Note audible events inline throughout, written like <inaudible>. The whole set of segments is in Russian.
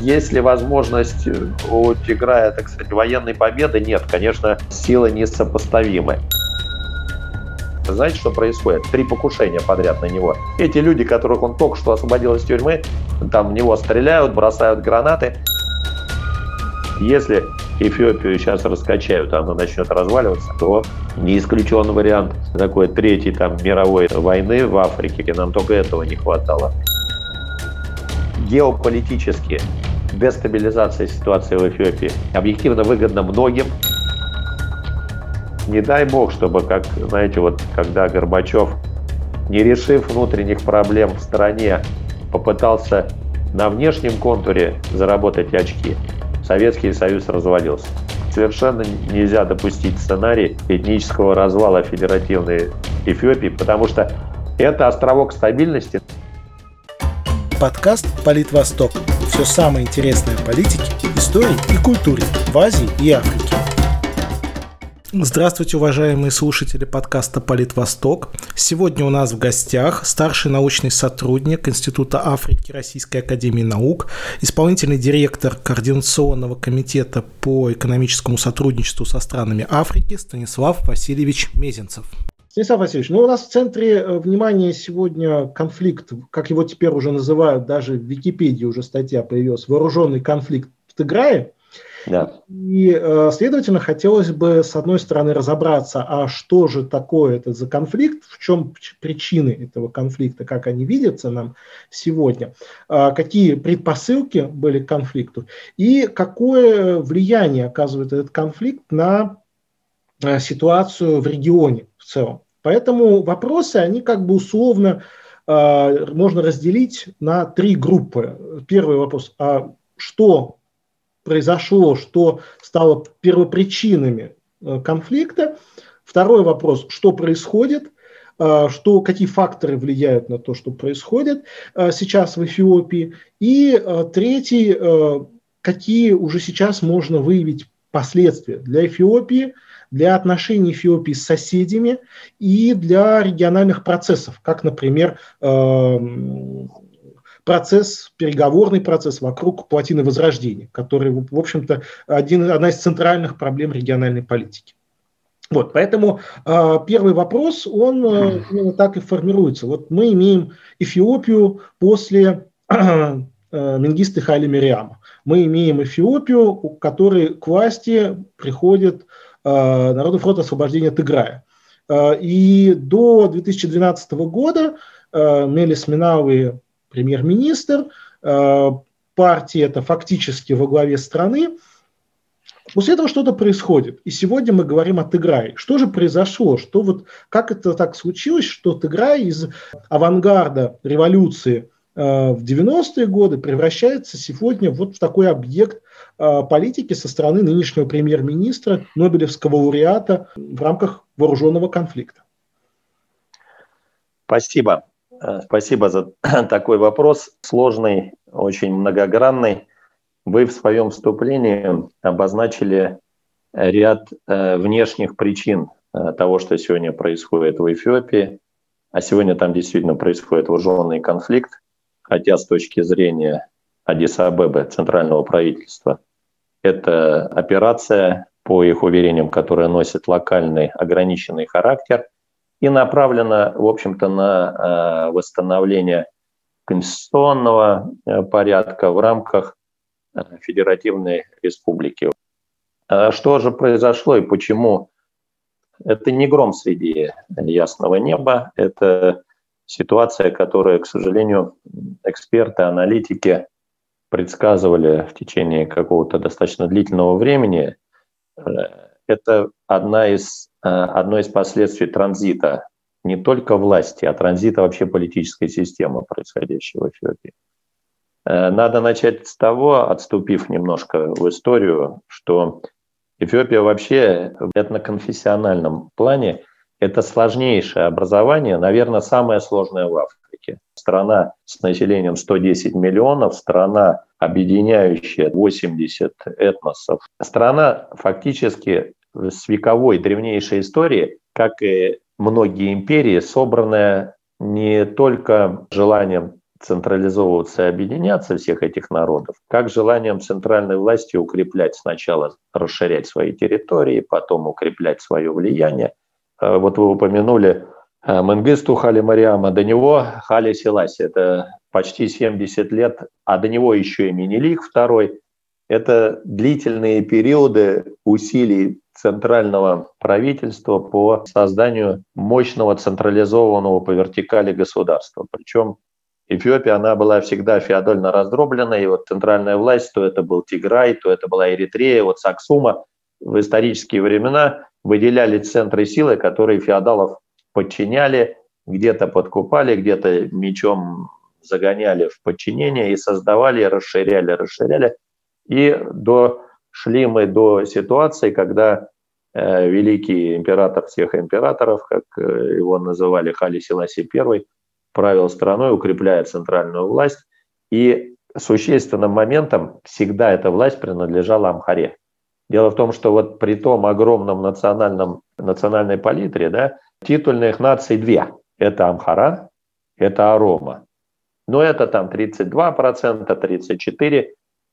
Есть ли возможность у Тиграя, так сказать, военной победы? Нет, конечно, силы несопоставимы. Знаете, что происходит? Три покушения подряд на него. Эти люди, которых он только что освободил из тюрьмы, там в него стреляют, бросают гранаты. Если Эфиопию сейчас раскачают, она начнет разваливаться, то не исключен вариант такой третьей там мировой войны в Африке. Нам только этого не хватало. Геополитически дестабилизация ситуации в Эфиопии объективно выгодна многим. Не дай бог, чтобы, как, знаете, вот когда Горбачев, не решив внутренних проблем в стране, попытался на внешнем контуре заработать очки, Советский Союз развалился. Совершенно нельзя допустить сценарий этнического развала федеративной Эфиопии, потому что это островок стабильности. Подкаст «Политвосток». Все самое интересное о политике, истории и культуре в Азии и Африке. Здравствуйте, уважаемые слушатели подкаста «Политвосток». Сегодня у нас в гостях старший научный сотрудник Института Африки Российской Академии Наук, исполнительный директор Координационного комитета по экономическому сотрудничеству со странами Африки Станислав Васильевич Мезенцев. Станислав Васильевич, ну у нас в центре э, внимания сегодня конфликт, как его теперь уже называют, даже в Википедии уже статья появилась, вооруженный конфликт в Тиграе – да. И, э, следовательно, хотелось бы, с одной стороны, разобраться, а что же такое это за конфликт, в чем причины этого конфликта, как они видятся нам сегодня, а какие предпосылки были к конфликту и какое влияние оказывает этот конфликт на э, ситуацию в регионе в целом. Поэтому вопросы, они как бы условно э, можно разделить на три группы. Первый вопрос, а что произошло, что стало первопричинами э, конфликта. Второй вопрос, что происходит, э, что, какие факторы влияют на то, что происходит э, сейчас в Эфиопии. И третий, какие уже сейчас можно выявить последствия для Эфиопии, для отношений Эфиопии с соседями и для региональных процессов, как, например, процесс, переговорный процесс вокруг плотины Возрождения, который, в общем-то, один, одна из центральных проблем региональной политики. Вот, поэтому э, первый вопрос, он э, именно так и формируется. Вот мы имеем Эфиопию после <clears throat> э, Менгиста Хайли Мириама. Мы имеем Эфиопию, у которой к власти приходит э, Народный фронт освобождения Тыграя. Э, и до 2012 года э, Мелис Минавы премьер-министр, э, партия это фактически во главе страны. После этого что-то происходит. И сегодня мы говорим о Тыграе. Что же произошло? Что вот, как это так случилось, что Тыграй из авангарда революции э, в 90-е годы превращается сегодня вот в такой объект э, политики со стороны нынешнего премьер-министра, Нобелевского лауреата в рамках вооруженного конфликта? Спасибо. Э, спасибо за <clears throat> такой вопрос, сложный, очень многогранный. Вы в своем вступлении обозначили ряд э, внешних причин э, того, что сегодня происходит в Эфиопии, а сегодня там действительно происходит вооруженный конфликт, хотя с точки зрения Адиса-Абебы, центрального правительства, это операция, по их уверениям, которая носит локальный ограниченный характер – и направлена, в общем-то, на э, восстановление конституционного э, порядка в рамках э, Федеративной Республики. Что же произошло и почему? Это не гром среди ясного неба, это ситуация, которую, к сожалению, эксперты, аналитики предсказывали в течение какого-то достаточно длительного времени. Это одна из Э, одно из последствий транзита не только власти, а транзита вообще политической системы, происходящего в Эфиопии. Э, надо начать с того, отступив немножко в историю, что Эфиопия вообще в этноконфессиональном плане это сложнейшее образование, наверное, самое сложное в Африке. Страна с населением 110 миллионов, страна, объединяющая 80 этносов. Страна фактически с вековой древнейшей истории, как и многие империи, собранная не только желанием централизовываться и объединяться всех этих народов, как желанием центральной власти укреплять сначала, расширять свои территории, потом укреплять свое влияние. Э, вот вы упомянули э, Менгисту Хали Мариама, до него Хали Селаси, это почти 70 лет, а до него еще и Минилик второй. Это длительные периоды усилий центрального правительства по созданию мощного централизованного по вертикали государства. Причем Эфиопия, она была всегда феодально раздроблена, и вот центральная власть, то это был Тиграй, то это была Эритрея, вот Саксума в исторические времена выделяли центры силы, которые феодалов подчиняли, где-то подкупали, где-то мечом загоняли в подчинение и создавали, расширяли, расширяли. И дошли мы до ситуации, когда э, великий император всех императоров, как э, его называли Хали Селаси I, правил страной, укрепляя центральную власть. И существенным моментом всегда эта власть принадлежала Амхаре. Дело в том, что вот при том огромном национальном, национальной палитре, да, титульных наций две. Это Амхара, это Арома. Но это там 32%, 34%.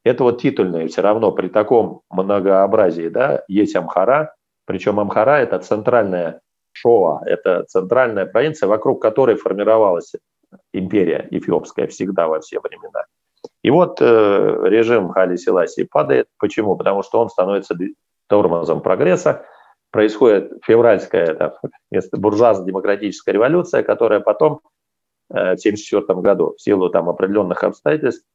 Это вот титульные все равно при таком многообразии, да, есть Амхара, причем Амхара – это центральная Шоа – это центральная провинция, вокруг которой формировалась империя эфиопская всегда во все времена. И вот э, режим Хали Селаси падает. Почему? Потому что он становится тормозом прогресса. Происходит февральская это, буржуазно-демократическая революция, которая потом э, в 1974 году в силу там, определенных обстоятельств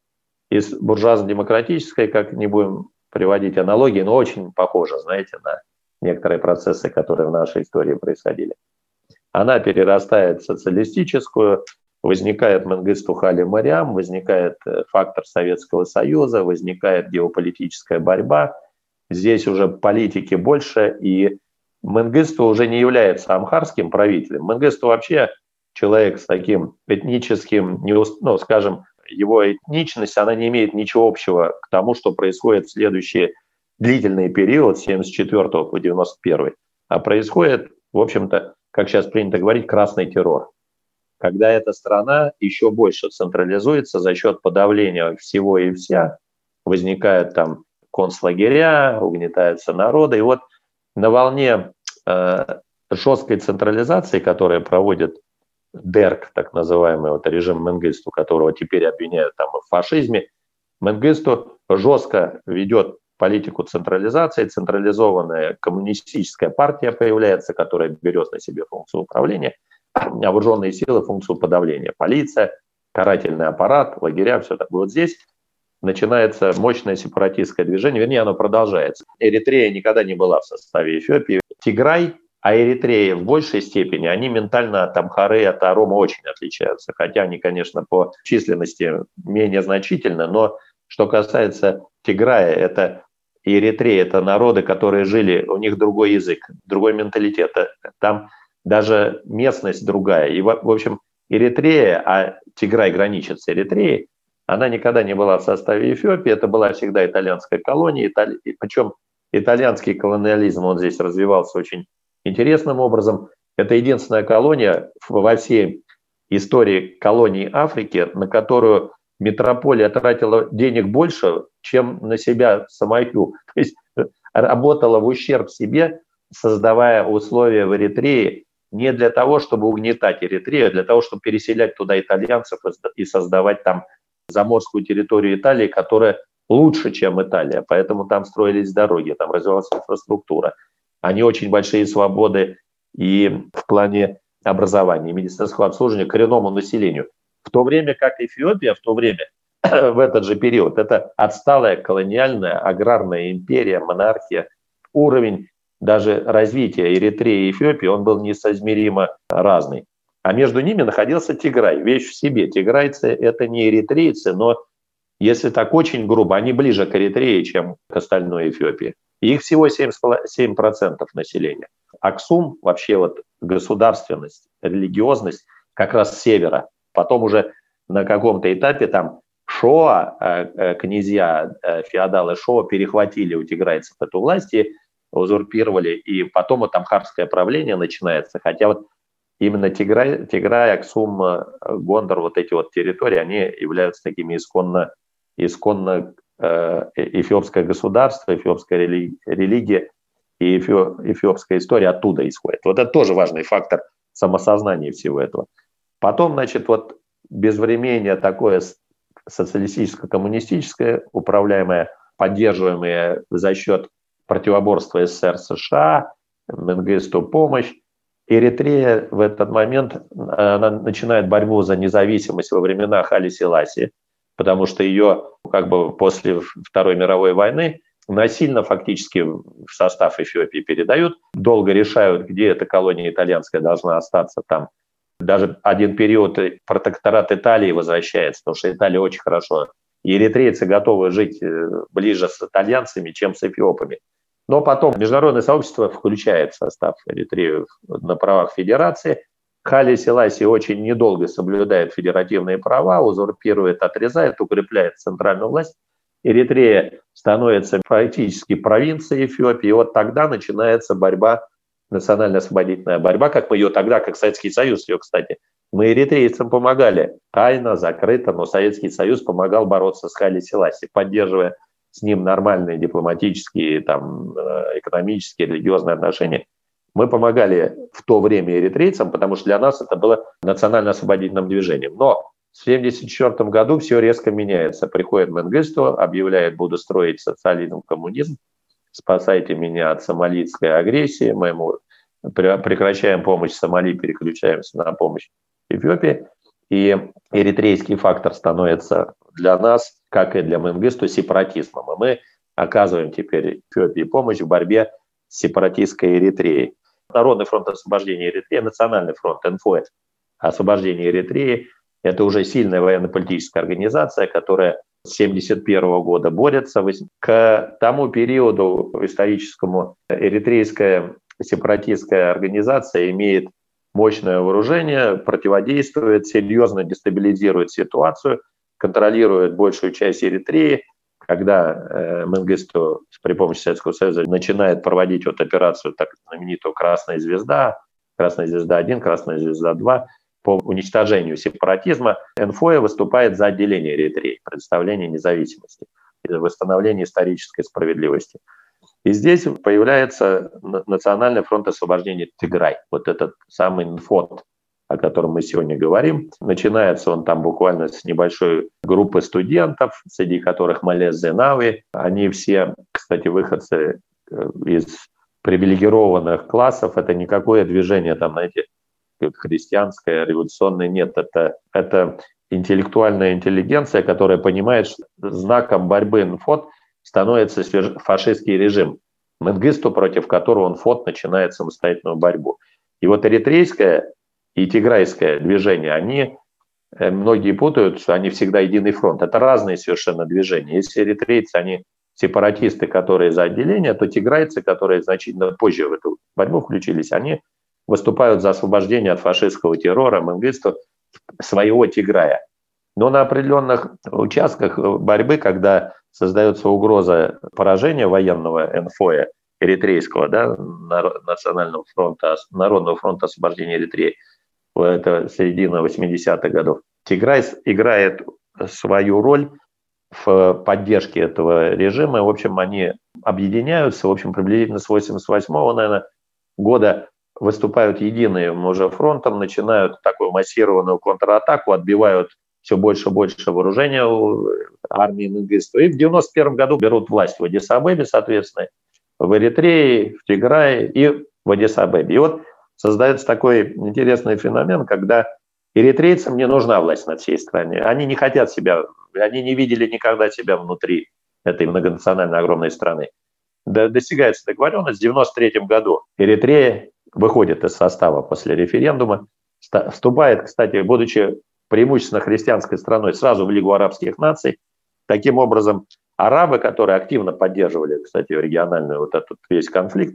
из буржуазно-демократической, как не будем приводить аналогии, но очень похоже, знаете, на некоторые процессы, которые в нашей истории происходили. Она перерастает в социалистическую, возникает Менгисту Хали Мариам, возникает э, фактор Советского Союза, возникает геополитическая борьба. Здесь уже политики больше, и Менгисту уже не является амхарским правителем. Менгисту вообще человек с таким этническим, ну, скажем, его этничность, она не имеет ничего общего к тому, что происходит в следующие длительный период с 74 по 91, а происходит, в общем-то, как сейчас принято говорить, красный террор. Когда эта страна еще больше централизуется за счет подавления всего и вся, возникают там концлагеря, угнетаются народы. И вот на волне э, жесткой централизации, которая проводит ДЕРК, так называемый вот режим Менгисту, которого теперь обвиняют там в фашизме, Менгисту жестко ведет политику централизации, централизованная коммунистическая партия появляется, которая берет на себе функцию управления, вооруженные силы функцию подавления, полиция, карательный аппарат, лагеря, все такое. Вот здесь начинается мощное сепаратистское движение, вернее, оно продолжается. Эритрея никогда не была в составе Эфиопии. Тиграй, а Эритрея в большей степени, они ментально от Амхары, от Арома очень отличаются. Хотя они, конечно, по численности менее значительны, но что касается Тиграя, это и Эритрея – это народы, которые жили, у них другой язык, другой менталитет. Там даже местность другая. И, в общем, Эритрея, а Тиграй граничит с Эритреей, она никогда не была в составе Эфиопии, это была всегда итальянская колония, италь... причем итальянский колониализм, он здесь развивался очень интересным образом. Это единственная колония во всей истории колонии Африки, на которую метрополия тратила денег больше, чем на себя самую. То есть работала в ущерб себе, создавая условия в Эритрее не для того, чтобы угнетать Эритрею, а для того, чтобы переселять туда итальянцев и создавать там заморскую территорию Италии, которая лучше, чем Италия. Поэтому там строились дороги, там развивалась инфраструктура. Они очень большие свободы и в плане образования, медицинского обслуживания коренному населению. В то время как Эфиопия, в то время, <clears throat> в этот же период, это отсталая колониальная аграрная империя, монархия, уровень даже развития Эритреи и Эфиопии, он был несоизмеримо разный. А между ними находился Тиграй, вещь в себе. Тиграйцы – это не эритрейцы, но, если так очень грубо, они ближе к Эритрее, чем к остальной Эфиопии. их всего 7%, 7 населения. Аксум, вообще вот государственность, религиозность как раз с севера – Потом уже на каком-то этапе там Шоа, э, э, князья, э, феодалы Шоа перехватили у тиграйцев эту власть и узурпировали, и потом вот амхарское правление начинается. Хотя вот именно Тиграй, Тиграй, Аксум, э, Гондор, вот эти вот территории, они являются такими исконно, исконно э, эфиопское государство, эфиопская религия и эфиопская история оттуда исходит. Вот это тоже важный фактор самосознания всего этого. Потом, значит, вот безвременье такое социалистическо-коммунистическое, управляемое, поддерживаемое за счет противоборства СССР США, Менгисту помощь, Эритрея в этот момент она начинает борьбу за независимость во времена Хали Селаси, потому что ее как бы после Второй мировой войны насильно фактически в состав Эфиопии передают, долго решают, где эта колония итальянская должна остаться там. Даже один период протекторат Италии возвращается, потому что Италия очень хорошо. И эритрейцы готовы жить э, ближе с итальянцами, чем с эфиопами. Но потом международное сообщество включает состав Эритрею на правах федерации. Хали Селаси очень недолго соблюдает федеративные права, узурпирует, отрезает, укрепляет центральную власть. Эритрея становится практически провинцией Эфиопии. И вот тогда начинается борьба, национально-освободительная борьба, как мы ее тогда, как Советский Союз ее, кстати, мы эритрейцам помогали тайно, закрыто, но Советский Союз помогал бороться с Хали Селаси, поддерживая с ним нормальные дипломатические, там, э, экономические, религиозные отношения. Мы помогали в то время эритрейцам, потому что для нас это было национально-освободительным движением. Но в 1974 году все резко меняется. Приходит Менгисту, объявляет, буду строить социализм, коммунизм, спасайте меня от сомалийской агрессии, мы ему прекращаем помощь Сомали, переключаемся на помощь Эфиопии. И эритрейский фактор становится для нас, как и для Менгисту, сепаратизмом. И мы оказываем теперь Эфиопии помощь в борьбе с сепаратистской Эритреей. Народный фронт освобождения Эритреи, Национальный фронт НФО освобождения Эритреи – это уже сильная военно-политическая организация, которая с 1971 года борется. К тому периоду историческому эритрейская сепаратистская организация имеет мощное вооружение, противодействует, серьезно дестабилизирует ситуацию, контролирует большую часть Эритреи. Когда э, Менгисту при помощи Советского Союза начинает проводить вот операцию так знаменитую «Красная звезда», «Красная звезда-1», «Красная звезда-2», по уничтожению сепаратизма, НФО выступает за отделение Эритреи, предоставление независимости, восстановление исторической справедливости. И здесь появляется Национальный фронт освобождения Тиграй, вот этот самый фонд, о котором мы сегодня говорим. Начинается он там буквально с небольшой группы студентов, среди которых Малез Зенави. Они все, кстати, выходцы э, из привилегированных классов. Это никакое движение, там, знаете, христианское, революционное. Нет, это, это интеллектуальная интеллигенция, которая понимает, что знаком борьбы НФОТ становится фашистский режим, Менгисту, против которого он ФОТ начинает самостоятельную борьбу. И вот эритрейское и тиграйское движение, они э, многие путают, что они всегда единый фронт. Это разные совершенно движения. Если эритрейцы, они сепаратисты, которые за отделение, то тиграйцы, которые значительно позже в эту борьбу включились, они выступают за освобождение от фашистского террора, Менгисту, своего Тиграя. Но на определенных участках борьбы, когда создается угроза поражения военного НФО эритрейского, да, Национального фронта, Народного фронта освобождения Эритреи, это середина 80-х годов. Тиграй играет свою роль в поддержке этого режима. В общем, они объединяются, в общем, приблизительно с 88-го, наверное, года выступают единым уже фронтом, начинают такую массированную контратаку, отбивают все больше и больше вооружения армии Менгисту. И в 91 году берут власть в Адисабебе, соответственно, в Эритрее, в Тиграе и в Адисабебе. И вот создается такой интересный феномен, когда эритрейцам не нужна власть над всей страной. Они не хотят себя, они не видели никогда себя внутри этой многонациональной огромной страны. Достигается договоренность. В 1993 году Эритрея выходит из состава после референдума, вступает, кстати, будучи преимущественно христианской страной, сразу в Лигу арабских наций. Таким образом, арабы, которые активно поддерживали, кстати, региональный вот этот весь конфликт,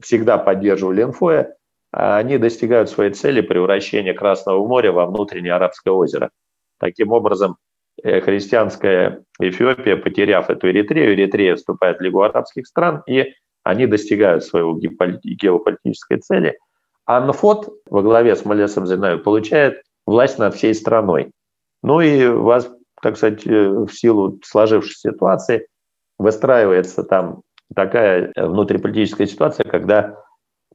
всегда поддерживали НФО, они достигают своей цели превращения Красного моря во внутреннее арабское озеро. Таким образом, э, христианская Эфиопия, потеряв эту Эритрею, Эритрея вступает в Лигу арабских стран, и они достигают своего геополитической цели. Анфот во главе с Малесом Зинаевым получает власть над всей страной. Ну и вас, так сказать, э, в силу сложившейся ситуации выстраивается там такая внутриполитическая ситуация, когда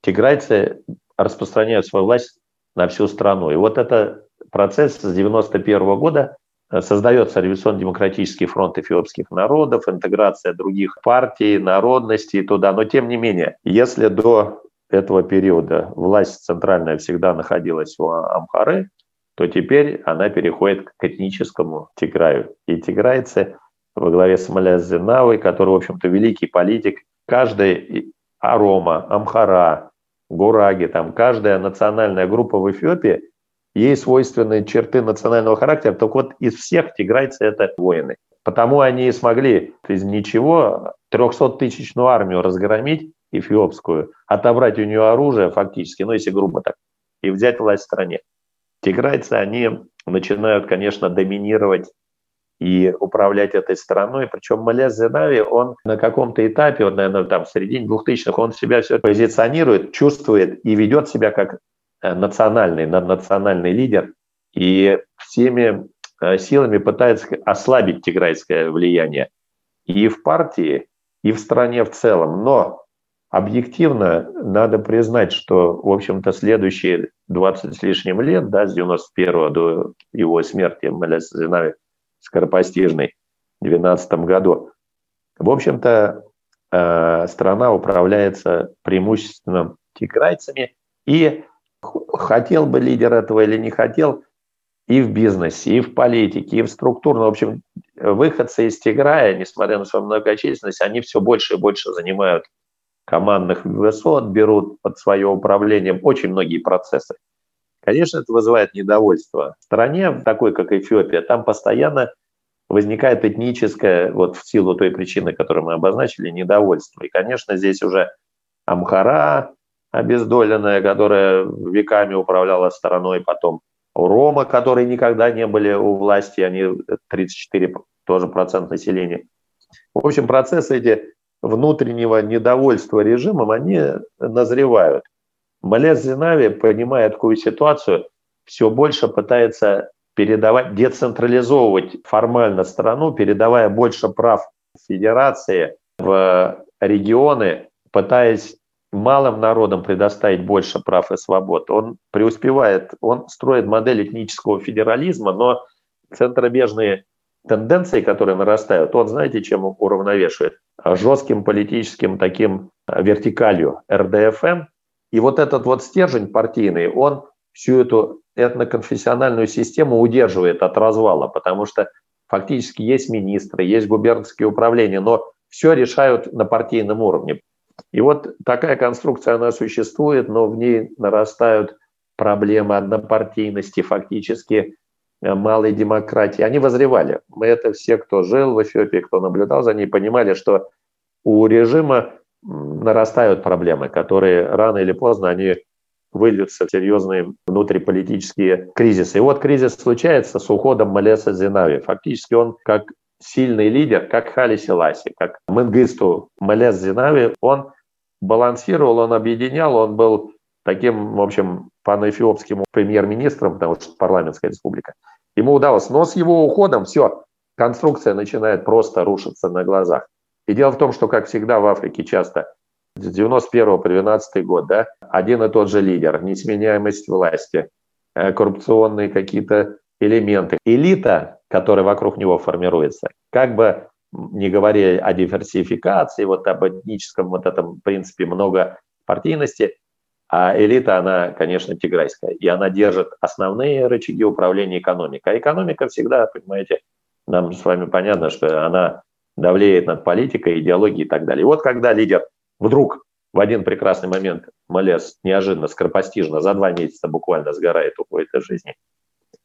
тиграйцы распространяют свою власть на всю страну. И вот это процесс с 91 года э, создается Революционно-демократический фронт эфиопских народов, интеграция других партий, народностей туда. Но тем не менее, если до этого периода власть центральная всегда находилась у Амхары, то теперь она переходит к этническому Тиграю. И тиграйцы во главе с Маляс Зенавой, который, в общем-то, великий политик, каждый Арома, Амхара, Гураги, там каждая национальная группа в Эфиопии, ей свойственны черты национального характера, только вот из всех тиграйцы это воины. Потому они и смогли из ничего 300-тысячную армию разгромить, эфиопскую, отобрать у нее оружие фактически, ну если грубо так, и взять власть в стране. Тиграйцы, они начинают, конечно, доминировать и управлять этой страной. Причем Малез Зенави, он на каком-то этапе, вот, наверное, там в середине 2000-х, он себя все позиционирует, чувствует и ведет себя как э, национальный, наднациональный лидер. И всеми э, силами пытается ослабить тиграйское влияние и в партии, и в стране в целом. Но объективно надо признать, что, в общем-то, следующие 20 с лишним лет, да, с 91 до его смерти, Малез Зенави, скоропостижной в 2012 году. В общем-то, э, страна управляется преимущественно тиграйцами, и хотел бы лидер этого или не хотел, и в бизнесе, и в политике, и в структурном. В общем, выходцы из Тиграя, несмотря на свою многочисленность, они все больше и больше занимают командных высот, берут под свое управление очень многие процессы. Конечно, это вызывает недовольство. В стране, такой как Эфиопия, там постоянно возникает этническое, вот в силу той причины, которую мы обозначили, недовольство. И, конечно, здесь уже Амхара обездоленная, которая веками управляла страной, потом Рома, которые никогда не были у власти, они 34 тоже процент населения. В общем, процессы эти внутреннего недовольства режимом, они назревают. Малез Зинави, понимая такую ситуацию, все больше пытается передавать, децентрализовывать формально страну, передавая больше прав федерации в регионы, пытаясь малым народам предоставить больше прав и свобод. Он преуспевает, он строит модель этнического федерализма, но центробежные тенденции, которые нарастают, он, знаете, чем уравновешивает? Жестким политическим таким вертикалью РДФМ, и вот этот вот стержень партийный, он всю эту этноконфессиональную систему удерживает от развала, потому что фактически есть министры, есть губернские управления, но все решают на партийном уровне. И вот такая конструкция, она существует, но в ней нарастают проблемы однопартийности, фактически э, малой демократии. Они возревали. Мы это все, кто жил в Эфиопии, кто наблюдал за ней, понимали, что у режима нарастают проблемы, которые рано или поздно они выльются в серьезные внутриполитические кризисы. И вот кризис случается с уходом Малеса Зинави. Фактически он как сильный лидер, как Хали Селаси, как Менгисту Малес Зинави, он балансировал, он объединял, он был таким, в общем, панаэфиопским премьер-министром, потому что парламентская республика. Ему удалось. Но с его уходом все, конструкция начинает просто рушиться на глазах. И дело в том, что, как всегда в Африке часто с 91 по 12 год, да, один и тот же лидер, несменяемость власти, э, коррупционные какие-то элементы. Элита, которая вокруг него формируется, как бы не говоря о диверсификации, вот об этническом вот этом принципе много партийности, а элита, она, конечно, тиграйская, и она держит основные рычаги управления экономикой. А экономика всегда, понимаете, нам с вами понятно, что она давлеет над политикой, идеологией и так далее. И вот когда лидер вдруг в один прекрасный момент Малес неожиданно, скоропостижно, за два месяца буквально сгорает, уходит из жизни,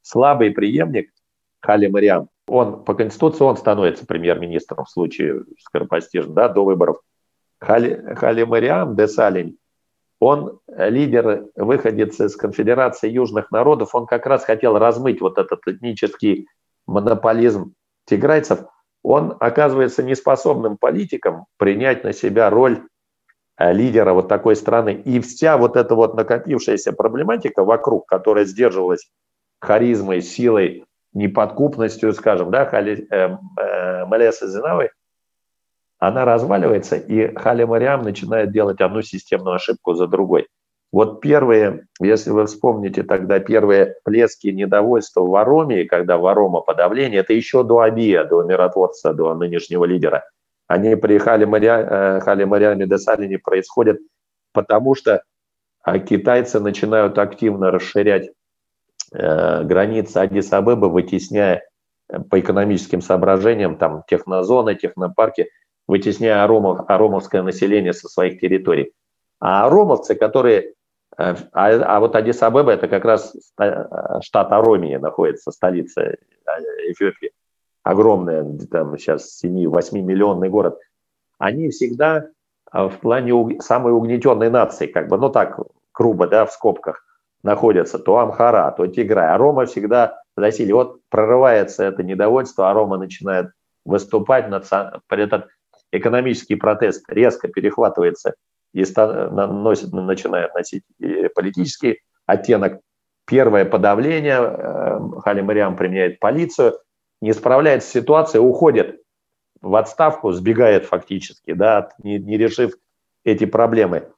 слабый преемник Хали Мариам, он по Конституции он становится премьер-министром в случае скоропостижно, да, до выборов. Хали, Хали Мариам де Салень, он лидер, выходец из конфедерации южных народов, он как раз хотел размыть вот этот этнический монополизм тиграйцев – он оказывается неспособным политиком принять на себя роль э, лидера вот такой страны. И вся вот эта вот накопившаяся проблематика вокруг, которая сдерживалась харизмой, силой, неподкупностью, скажем, да, Хали, э, э, Малеса Зинавой, она разваливается, и Хали Мариам начинает делать одну системную ошибку за другой. Вот первые, если вы вспомните тогда первые плески недовольства в Ароме, когда в Арома подавление, это еще до Абия, до миротворца, до нынешнего лидера. Они при Хали, Мария, э, Хали Мариаме де происходят потому, что а, китайцы начинают активно расширять э, границы Адис-Абебы, вытесняя э, по экономическим соображениям там технозоны, технопарки, вытесняя аромов, аромовское население со своих территорий. А аромовцы, которые а, а вот Адис-Абеба это как раз штат Аромия находится, столица э, Эфиопии. Огромная, там сейчас 7-8 миллионный город. Они всегда в плане самой угнетенной нации, как бы, ну так, грубо, да, в скобках, находятся то Амхара, то Тиграй. А всегда засилие. Вот прорывается это недовольство, а начинает выступать, над, этот экономический протест резко перехватывается и носит, начинает носить политический оттенок. Первое подавление, э, Хали Мариам применяет полицию, не справляется с ситуацией, уходит в отставку, сбегает фактически, да, не, не решив эти проблемы.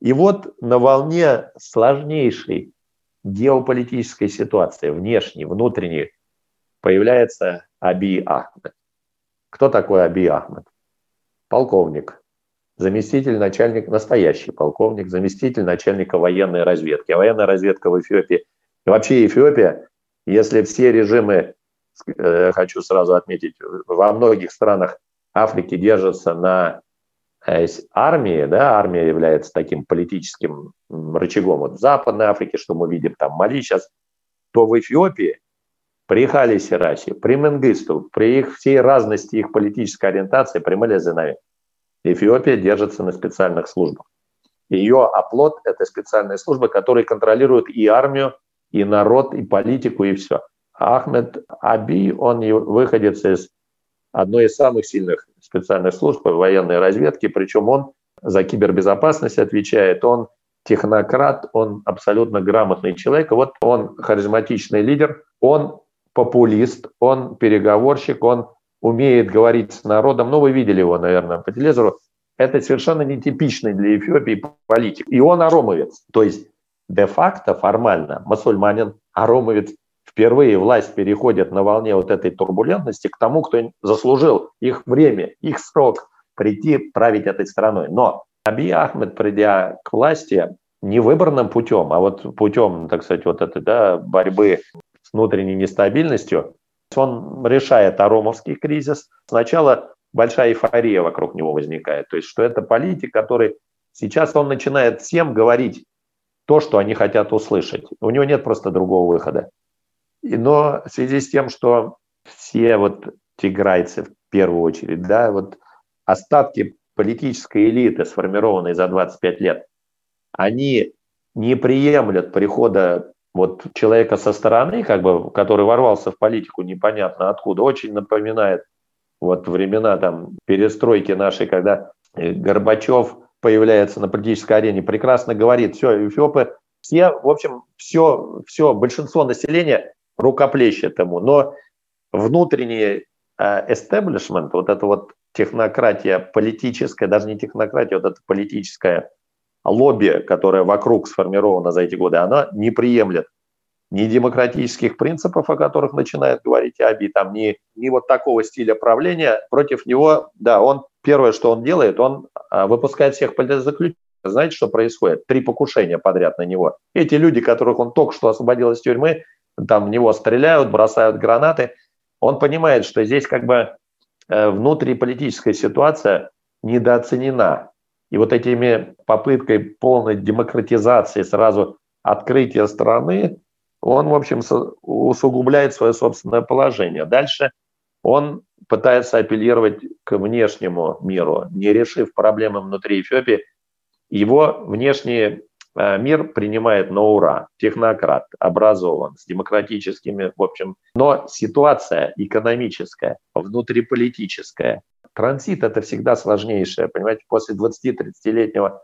И вот на волне сложнейшей геополитической ситуации, внешней, внутренней, появляется Аби Ахмед. Кто такой Аби Ахмед? Полковник, заместитель начальника, настоящий полковник, заместитель начальника военной разведки. А военная разведка в Эфиопии, и вообще Эфиопия, если все режимы, э, хочу сразу отметить, во многих странах Африки держатся на э, армии, да, армия является таким политическим рычагом. Вот в Западной Африке, что мы видим, там Мали сейчас, то в Эфиопии при Хали Сирасе, при Менгисту, при их всей разности их политической ориентации, при Малезинаве, Эфиопия держится на специальных службах. Ее оплот – это специальные службы, которые контролируют и армию, и народ, и политику, и все. Ахмед Аби, он выходец из одной из самых сильных специальных служб военной разведки, причем он за кибербезопасность отвечает, он технократ, он абсолютно грамотный человек. Вот он харизматичный лидер, он популист, он переговорщик, он умеет говорить с народом, ну, вы видели его, наверное, по телевизору, это совершенно нетипичный для Эфиопии политик. И он аромовец, то есть де-факто, формально, мусульманин, аромовец. Впервые власть переходит на волне вот этой турбулентности к тому, кто заслужил их время, их срок прийти править этой страной. Но Аби Ахмед, придя к власти, не выбранным путем, а вот путем, так сказать, вот этой да, борьбы внутренней нестабильностью, он решает аромовский кризис. Сначала большая эйфория вокруг него возникает. То есть, что это политик, который сейчас он начинает всем говорить то, что они хотят услышать. У него нет просто другого выхода. Но в связи с тем, что все вот тиграйцы в первую очередь, да, вот остатки политической элиты, сформированной за 25 лет, они не приемлят прихода вот человека со стороны, как бы, который ворвался в политику непонятно откуда, очень напоминает вот времена там перестройки нашей, когда э, Горбачев появляется на политической арене, прекрасно говорит, все, Эфиопы, все, в общем, все, все, большинство населения рукоплещет ему, но внутренний эстеблишмент, вот эта вот технократия политическая, даже не технократия, вот эта политическая лобби, которое вокруг сформировано за эти годы, она не приемлет ни демократических принципов, о которых начинает говорить Аби, там, ни, ни вот такого стиля правления. Против него, да, он первое, что он делает, он а, выпускает всех политзаключенных. Знаете, что происходит? Три покушения подряд на него. Эти люди, которых он только что освободил из тюрьмы, там в него стреляют, бросают гранаты. Он понимает, что здесь как бы э, внутриполитическая ситуация недооценена. И вот этими попыткой полной демократизации, сразу открытия страны, он, в общем, усугубляет свое собственное положение. Дальше он пытается апеллировать к внешнему миру, не решив проблемы внутри Эфиопии. Его внешний э, мир принимает на ура. Технократ, образован, с демократическими, в общем. Но ситуация экономическая, внутриполитическая, транзит – это всегда сложнейшее. Понимаете, после 20-30-летнего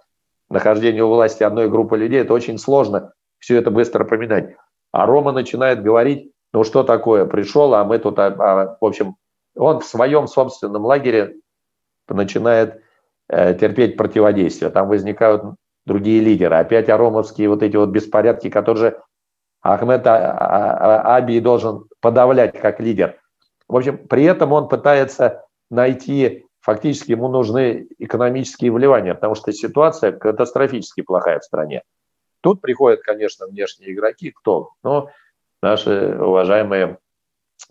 нахождения у власти одной группы людей это очень сложно все это быстро поменять. А Рома начинает говорить, ну что такое, пришел, а мы тут, а, а, в общем, он в своем собственном лагере начинает э, терпеть противодействие. Там возникают другие лидеры. Опять аромовские вот эти вот беспорядки, которые же Ахмед а, а, а, Аби должен подавлять как лидер. В общем, при этом он пытается найти, фактически ему нужны экономические вливания, потому что ситуация катастрофически плохая в стране. Тут приходят, конечно, внешние игроки, кто? Ну, наши уважаемые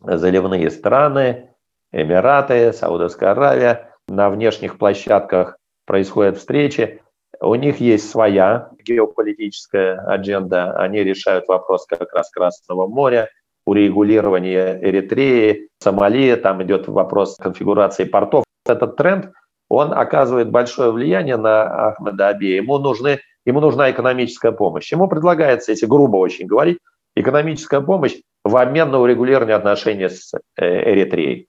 заливные страны, Эмираты, Саудовская Аравия. На внешних площадках происходят встречи. У них есть своя геополитическая адженда. Они решают вопрос как раз Красного моря, урегулирования Эритреи, Сомали. Там идет вопрос конфигурации портов. Этот тренд, он оказывает большое влияние на Ахмеда Аби. Ему, нужны, ему нужна экономическая помощь. Ему предлагается, если грубо очень говорить, экономическая помощь в обмен на урегулирование отношений с э, Эритреей.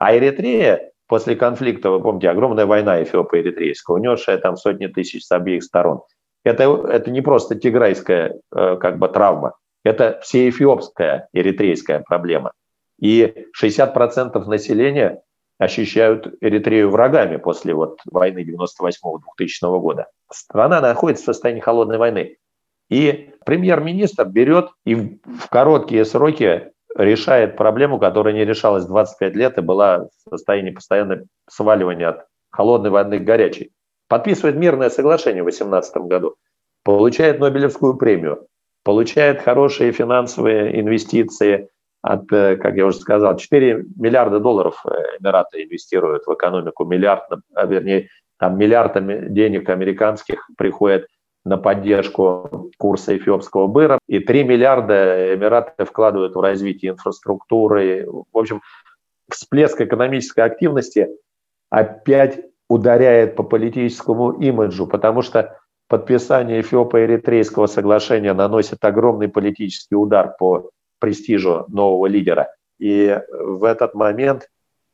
А Эритрея после конфликта, вы помните, огромная война эфиопо-эритрейская, унесшая там сотни тысяч с обеих сторон. Это, это не просто тиграйская э, как бы травма, это всеэфиопская эритрейская проблема. И 60% населения ощущают Эритрею врагами после вот войны 98-2000 года. Страна находится в состоянии холодной войны. И премьер-министр берет и в короткие сроки решает проблему, которая не решалась 25 лет и была в состоянии постоянного сваливания от холодной войны к горячей. Подписывает мирное соглашение в 2018 году, получает Нобелевскую премию, получает хорошие финансовые инвестиции от, э, как я уже сказал, 4 миллиарда долларов э, Эмираты инвестируют в экономику, миллиард, а вернее, там миллиард денег американских приходит – на поддержку курса эфиопского быра, и 3 миллиарда Эмираты вкладывают в развитие инфраструктуры. В общем, всплеск экономической активности опять ударяет по политическому имиджу, потому что подписание Эфиопо-Эритрейского соглашения наносит огромный политический удар по престижу нового лидера. И в этот момент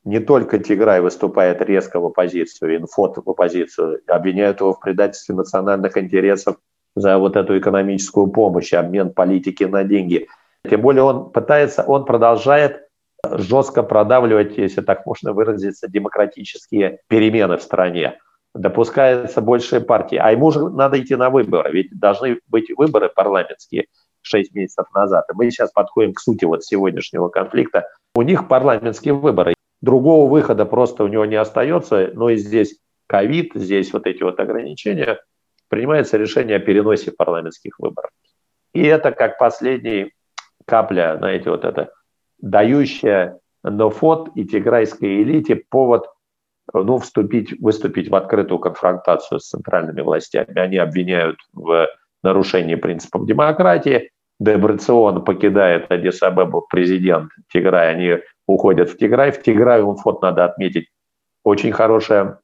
не только Тиграй выступает резко в оппозицию, инфот в оппозицию, обвиняют его в предательстве национальных интересов за вот эту экономическую помощь, обмен политики на деньги. Тем более он пытается, он продолжает жестко продавливать, если так можно выразиться, демократические перемены в стране. Допускается большие партии. А ему же надо идти на выборы, ведь должны быть выборы парламентские 6 месяцев назад. И мы сейчас подходим к сути вот сегодняшнего конфликта. У них парламентские выборы. Другого выхода просто у него не остается, но и здесь ковид, здесь вот эти вот ограничения, принимается решение о переносе парламентских выборов. И это как последняя капля, знаете, вот это, дающая Нофот и тиграйской элите повод ну, вступить, выступить в открытую конфронтацию с центральными властями. Они обвиняют в нарушении принципов демократии. Дебрацион покидает Адис-Абебу, президент Тиграя. Они уходят в Тиграй. В Тиграй, фото надо отметить, очень хорошая,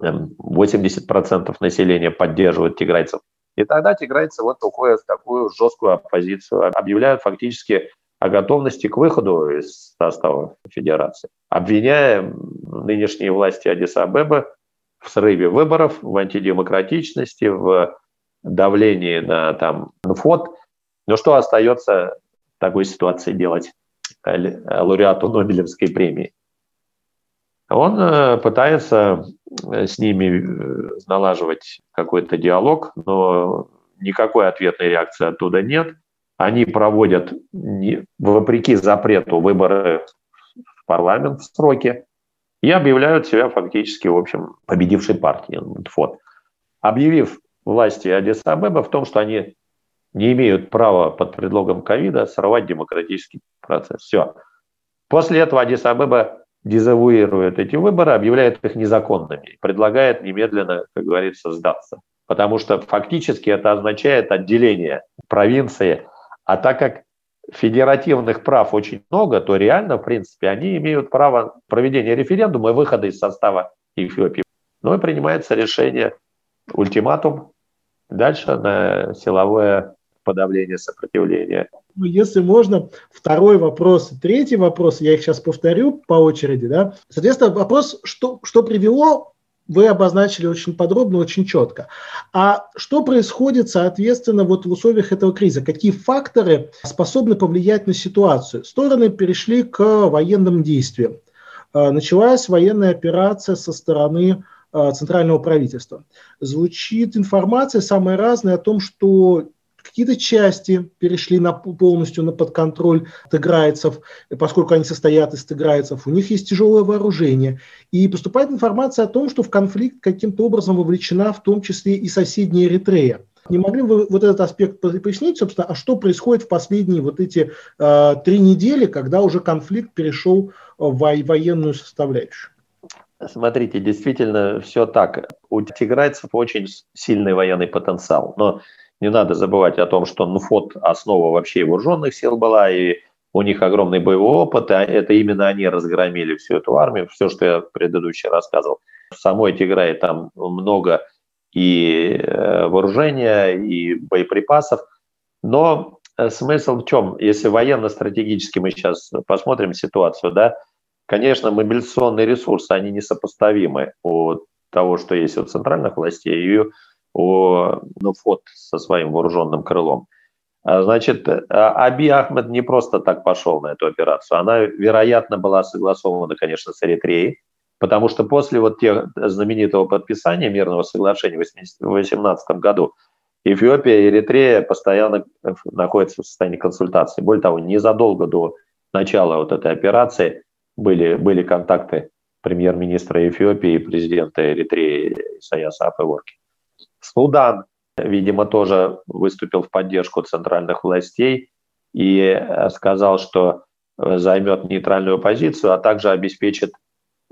80% эм, населения поддерживают тиграйцев. И тогда тиграйцы вот уходят в такую жесткую оппозицию, объявляют фактически о готовности к выходу из состава федерации, обвиняя нынешние власти Адиса-Абебы в срыве выборов, в антидемократичности, в давлении на там, ФОД. Но что остается в такой ситуации делать? лауреату Нобелевской премии. Он э, пытается э, с ними э, налаживать какой-то диалог, но никакой ответной реакции оттуда нет. Они проводят, вопреки запрету, выборы в парламент в сроки и объявляют себя фактически, в общем, победившей партией. Вот. Объявив власти Адиса-Абеба в том, что они не имеют права под предлогом ковида сорвать демократический процесс. Все. После этого Адис Абеба дезавуирует эти выборы, объявляет их незаконными, предлагает немедленно, как говорится, сдаться. Потому что фактически это означает отделение провинции. А так как федеративных прав очень много, то реально, в принципе, они имеют право проведения референдума и выхода из состава Эфиопии. Ну и принимается решение, ультиматум, дальше на силовое подавления сопротивления. Ну, если можно, второй вопрос, третий вопрос, я их сейчас повторю по очереди, да. Соответственно, вопрос, что, что привело вы обозначили очень подробно, очень четко. А что происходит, соответственно, вот в условиях этого кризиса? Какие факторы способны повлиять на ситуацию? Стороны перешли к военным действиям. А, началась военная операция со стороны а, центрального правительства. Звучит информация самая разная о том, что Какие-то части перешли на, полностью на подконтроль тыграйцев, поскольку они состоят из тыграйцев. У них есть тяжелое вооружение. И поступает информация о том, что в конфликт каким-то образом вовлечена в том числе и соседняя Эритрея. Не могли бы вы вот этот аспект пояснить, собственно, а что происходит в последние вот эти э, три недели, когда уже конфликт перешел в военную составляющую? Смотрите, действительно все так. У тиграйцев очень сильный военный потенциал, но не надо забывать о том, что НФОТ – основа вообще вооруженных сил была, и у них огромный боевой опыт, а это именно они разгромили всю эту армию, все, что я предыдущий рассказывал. В самой Тиграе там много и э, вооружения, и боеприпасов, но э, смысл в чем? Если военно-стратегически мы сейчас посмотрим ситуацию, да, конечно, мобилизационные ресурсы, они несопоставимы у того, что есть у центральных властей, и о ну, ФОТ со своим вооруженным крылом. А, значит, а, Аби Ахмед не просто так пошел на эту операцию. Она, вероятно, была согласована, конечно, с Эритреей, потому что после вот тех знаменитого подписания мирного соглашения в 2018 году Эфиопия и Эритрея постоянно находятся в состоянии консультации. Более того, незадолго до начала вот этой операции были, были контакты премьер-министра Эфиопии и президента Эритреи Исаяса Афеворки. Судан, видимо, тоже выступил в поддержку центральных властей и э, сказал, что э, займет нейтральную позицию, а также обеспечит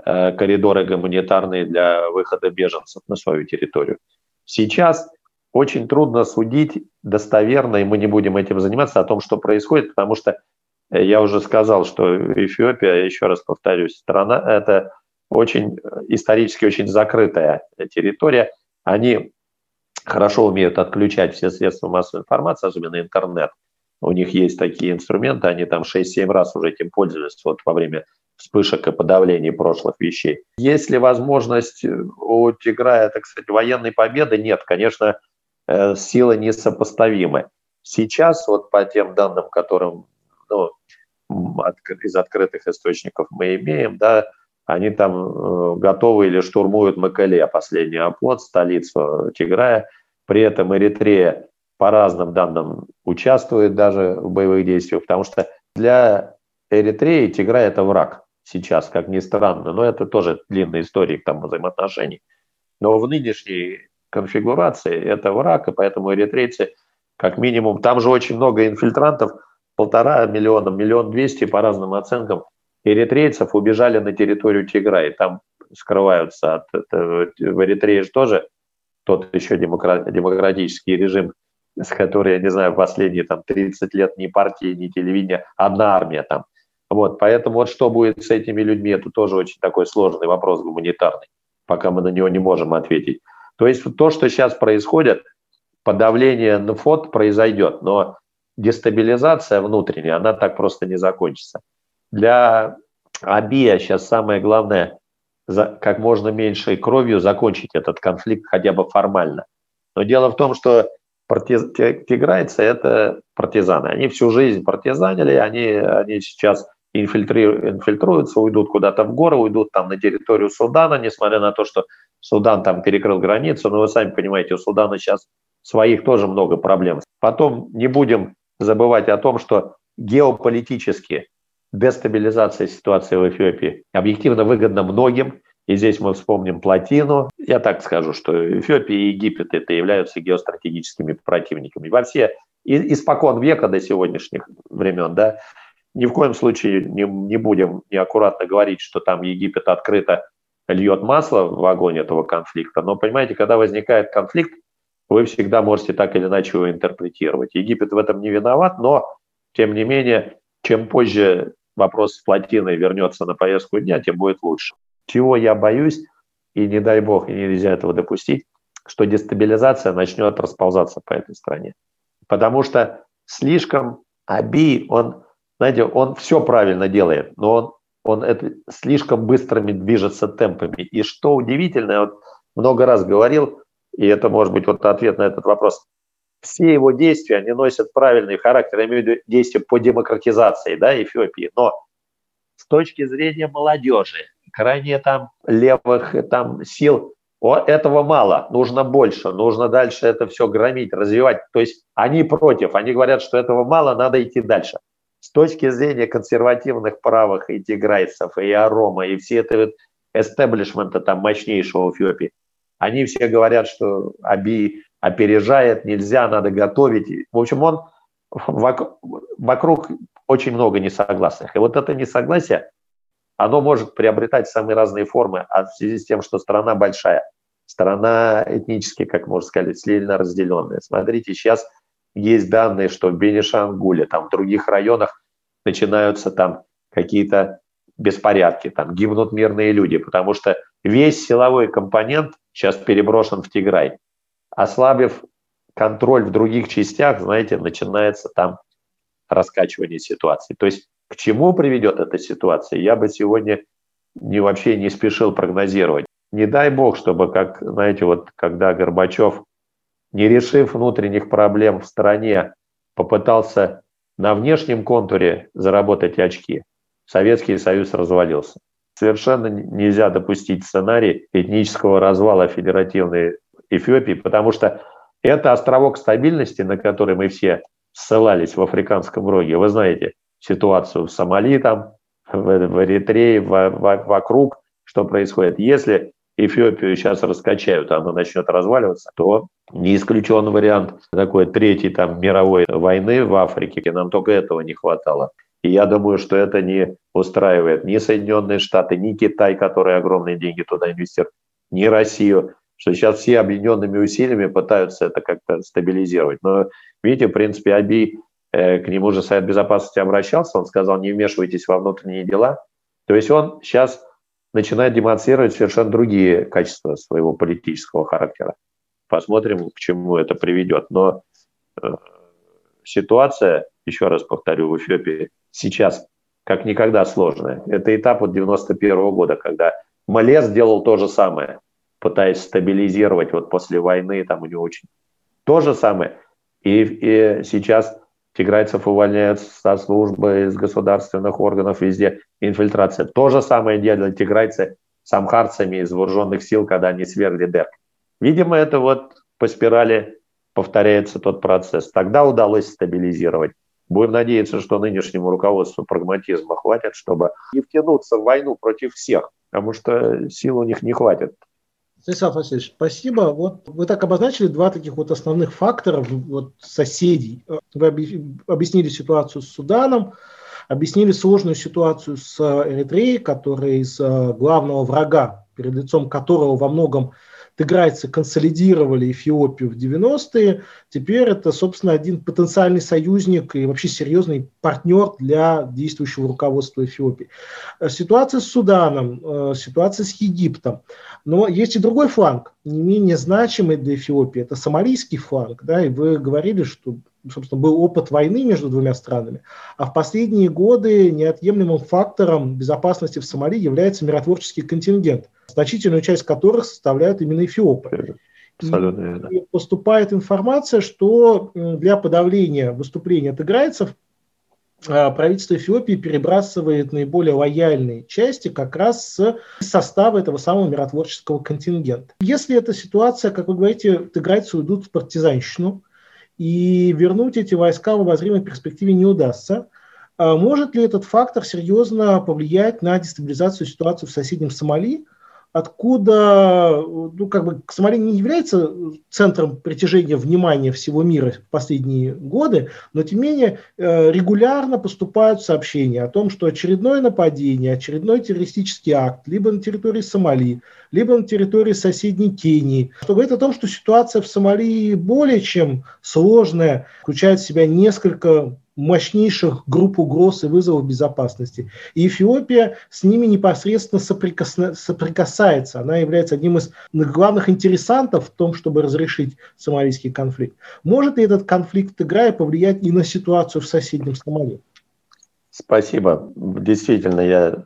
э, коридоры гуманитарные для выхода беженцев на свою территорию. Сейчас очень трудно судить достоверно, и мы не будем этим заниматься, о том, что происходит, потому что я уже сказал, что Эфиопия, еще раз повторюсь, страна, это очень исторически очень закрытая территория. Они хорошо умеют отключать все средства массовой информации, особенно интернет. У них есть такие инструменты, они там 6-7 раз уже этим пользовались вот во время вспышек и подавлений прошлых вещей. Есть ли возможность у Тиграя, так сказать, военной победы? Нет, конечно, э, силы несопоставимы. Сейчас вот по тем данным, которым ну, из открытых источников мы имеем, да, они там э, готовы или штурмуют Макале, последний оплот, столицу Тиграя. При этом Эритрея по разным данным участвует даже в боевых действиях, потому что для Эритреи Тиграй – это враг сейчас, как ни странно, но это тоже длинная история там взаимоотношений. Но в нынешней конфигурации это враг, и поэтому эритрейцы, как минимум, там же очень много инфильтрантов, полтора миллиона, миллион двести по разным оценкам, эритрейцев убежали на территорию Тигра, и там скрываются от, в Эритрее же тоже тот еще демократический режим, с которой, я не знаю, последние там 30 лет ни партии, ни телевидения, одна армия там. Вот, поэтому вот что будет с этими людьми, это тоже очень такой сложный вопрос гуманитарный, пока мы на него не можем ответить. То есть то, что сейчас происходит, подавление НФОТ произойдет, но дестабилизация внутренняя, она так просто не закончится. Для Абия сейчас самое главное за, как можно меньшей кровью закончить этот конфликт хотя бы формально. Но дело в том, что партиз... тиграйцы – это партизаны. Они всю жизнь партизанили, они, они сейчас инфильтри... инфильтруются, уйдут куда-то в горы, уйдут там на территорию Судана, несмотря на то, что Судан там перекрыл границу. Но вы сами понимаете, у Судана сейчас своих тоже много проблем. Потом не будем забывать о том, что геополитически дестабилизация ситуации в Эфиопии объективно выгодна многим. И здесь мы вспомним плотину. Я так скажу, что Эфиопия и Египет это являются геостратегическими противниками. Во все, испокон века до сегодняшних времен, да, ни в коем случае не, не будем неаккуратно говорить, что там Египет открыто льет масло в огонь этого конфликта. Но, понимаете, когда возникает конфликт, вы всегда можете так или иначе его интерпретировать. Египет в этом не виноват, но, тем не менее, чем позже вопрос с плотиной вернется на повестку дня, тем будет лучше. Чего я боюсь, и не дай бог, и нельзя этого допустить, что дестабилизация начнет расползаться по этой стране. Потому что слишком Аби, он, знаете, он все правильно делает, но он, он это слишком быстрыми движется темпами. И что удивительно, я вот много раз говорил, и это может быть вот ответ на этот вопрос, все его действия, они носят правильный характер, я имею в виду действия по демократизации да, Эфиопии, но с точки зрения молодежи, крайне там левых там сил, о, этого мало, нужно больше, нужно дальше это все громить, развивать. То есть они против, они говорят, что этого мало, надо идти дальше. С точки зрения консервативных правых и тиграйцев, и арома, и все это вот эстеблишмента там мощнейшего в Эфиопии, они все говорят, что Аби опережает, нельзя, надо готовить. В общем, он вокруг очень много несогласных. И вот это несогласие, оно может приобретать самые разные формы, а в связи с тем, что страна большая, страна этнически, как можно сказать, сильно разделенная. Смотрите, сейчас есть данные, что в Бенишангуле, там в других районах начинаются там какие-то беспорядки, там гибнут мирные люди, потому что весь силовой компонент сейчас переброшен в Тиграй. Ослабив контроль в других частях, знаете, начинается там раскачивание ситуации. То есть к чему приведет эта ситуация, я бы сегодня не, вообще не спешил прогнозировать. Не дай бог, чтобы, как, знаете, вот когда Горбачев, не решив внутренних проблем в стране, попытался на внешнем контуре заработать очки, Советский Союз развалился. Совершенно нельзя допустить сценарий этнического развала федеративной Эфиопии, потому что это островок стабильности, на который мы все ссылались в Африканском роге. Вы знаете, ситуацию в Сомали, там, в, Эритрее, в, в, вокруг, что происходит. Если Эфиопию сейчас раскачают, она начнет разваливаться, то не исключен вариант такой третьей там, мировой войны в Африке. Нам только этого не хватало. И я думаю, что это не устраивает ни Соединенные Штаты, ни Китай, который огромные деньги туда инвестирует, ни Россию, что сейчас все объединенными усилиями пытаются это как-то стабилизировать. Но видите, в принципе, Аби Э, к нему же Совет Безопасности обращался, он сказал, не вмешивайтесь во внутренние дела. То есть он сейчас начинает демонстрировать совершенно другие качества своего политического характера. Посмотрим, к чему это приведет. Но э, ситуация, еще раз повторю, в Эфиопии сейчас как никогда сложная. Это этап вот 91 -го года, когда Малес делал то же самое, пытаясь стабилизировать вот после войны, там у него очень то же самое. И, и сейчас Тиграйцев увольняют со службы, из государственных органов, везде инфильтрация. То же самое делали тиграйцы с амхарцами из вооруженных сил, когда они свергли Дерк. Видимо, это вот по спирали повторяется тот процесс. Тогда удалось стабилизировать. Будем надеяться, что нынешнему руководству прагматизма хватит, чтобы не втянуться в войну против всех, потому что сил у них не хватит. Станислав Васильевич, спасибо. Вот вы так обозначили два таких вот основных фактора вот, соседей. Вы объяснили ситуацию с Суданом, объяснили сложную ситуацию с Эритреей, которая из э, главного врага, перед лицом которого во многом тыграйцы консолидировали Эфиопию в 90-е, теперь это, собственно, один потенциальный союзник и вообще серьезный партнер для действующего руководства Эфиопии. Э, ситуация с Суданом, э, ситуация с Египтом. Но есть и другой фланг, не менее значимый для Эфиопии, это сомалийский фланг. Да, и вы говорили, что собственно, был опыт войны между двумя странами, а в последние годы неотъемлемым фактором безопасности в Сомали является миротворческий контингент, значительную часть которых составляют именно эфиопы. Абсолютно. И поступает информация, что для подавления выступления тыграйцев а, правительство Эфиопии перебрасывает наиболее лояльные части как раз с состава этого самого миротворческого контингента. Если эта ситуация, как вы говорите, тыграйцы уйдут в партизанщину, и вернуть эти войска в обозримой перспективе не удастся. А может ли этот фактор серьезно повлиять на дестабилизацию ситуации в соседнем Сомали, откуда, ну, как бы, Сомали не является центром притяжения внимания всего мира в последние годы, но, тем не менее, э, регулярно поступают сообщения о том, что очередное нападение, очередной террористический акт либо на территории Сомали, либо на территории соседней Кении, что говорит о том, что ситуация в Сомали более чем сложная, включает в себя несколько мощнейших групп угроз и вызовов безопасности. И Эфиопия с ними непосредственно соприкосна... соприкасается. Она является одним из главных интересантов в том, чтобы разрешить сомалийский конфликт. Может ли этот конфликт в Тиграе повлиять и на ситуацию в соседнем Сомали? Спасибо. Действительно, я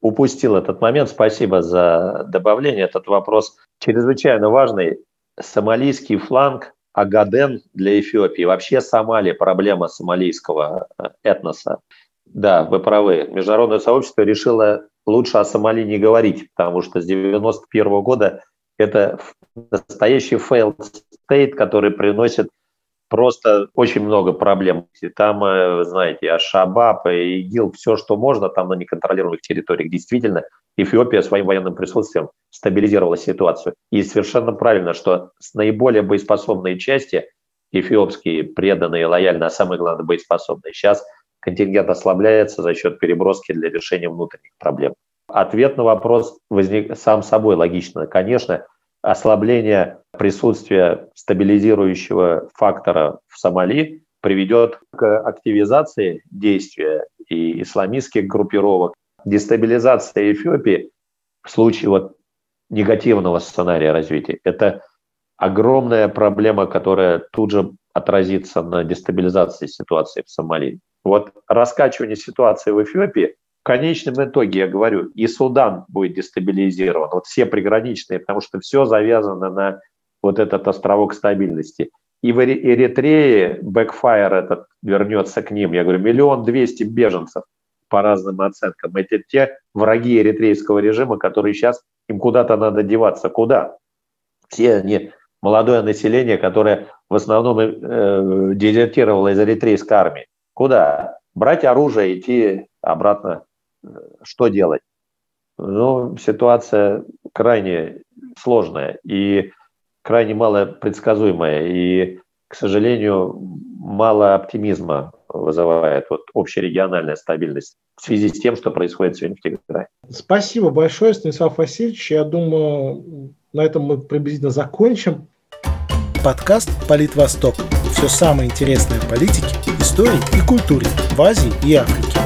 упустил этот момент. Спасибо за добавление. Этот вопрос чрезвычайно важный. Сомалийский фланг Агаден для Эфиопии. Вообще Сомали, проблема сомалийского э, этноса. Да, вы правы. Международное сообщество решило лучше о Сомали не говорить, потому что с 91 года это настоящий failed state, который приносит просто очень много проблем. Там, э, знаете, Ашабаб, ИГИЛ, все, что можно там на неконтролируемых территориях. Действительно, Эфиопия своим военным присутствием стабилизировала ситуацию. И совершенно правильно, что наиболее боеспособные части, эфиопские, преданные, лояльные, а самое главное, боеспособные, сейчас контингент ослабляется за счет переброски для решения внутренних проблем. Ответ на вопрос возник сам собой логично. Конечно, ослабление присутствия стабилизирующего фактора в Сомали приведет к активизации действия и исламистских группировок, дестабилизация Эфиопии в случае вот негативного сценария развития. Это огромная проблема, которая тут же отразится на дестабилизации ситуации в Сомали. Вот раскачивание ситуации в Эфиопии конечном итоге, я говорю, и Судан будет дестабилизирован, вот все приграничные, потому что все завязано на вот этот островок стабильности. И в Эритрее бэкфайр этот вернется к ним. Я говорю, миллион двести беженцев по разным оценкам. Это те враги эритрейского режима, которые сейчас им куда-то надо деваться. Куда? Все они молодое население, которое в основном э, дезертировало из эритрейской армии. Куда? Брать оружие, и идти обратно что делать? Ну, ситуация крайне сложная и крайне мало предсказуемая. И, к сожалению, мало оптимизма вызывает вот общерегиональная стабильность в связи с тем, что происходит сегодня в Тиграе. Спасибо большое, Станислав Васильевич. Я думаю, на этом мы приблизительно закончим. Подкаст «Политвосток». Все самое интересное о политике, истории и культуре в Азии и Африке.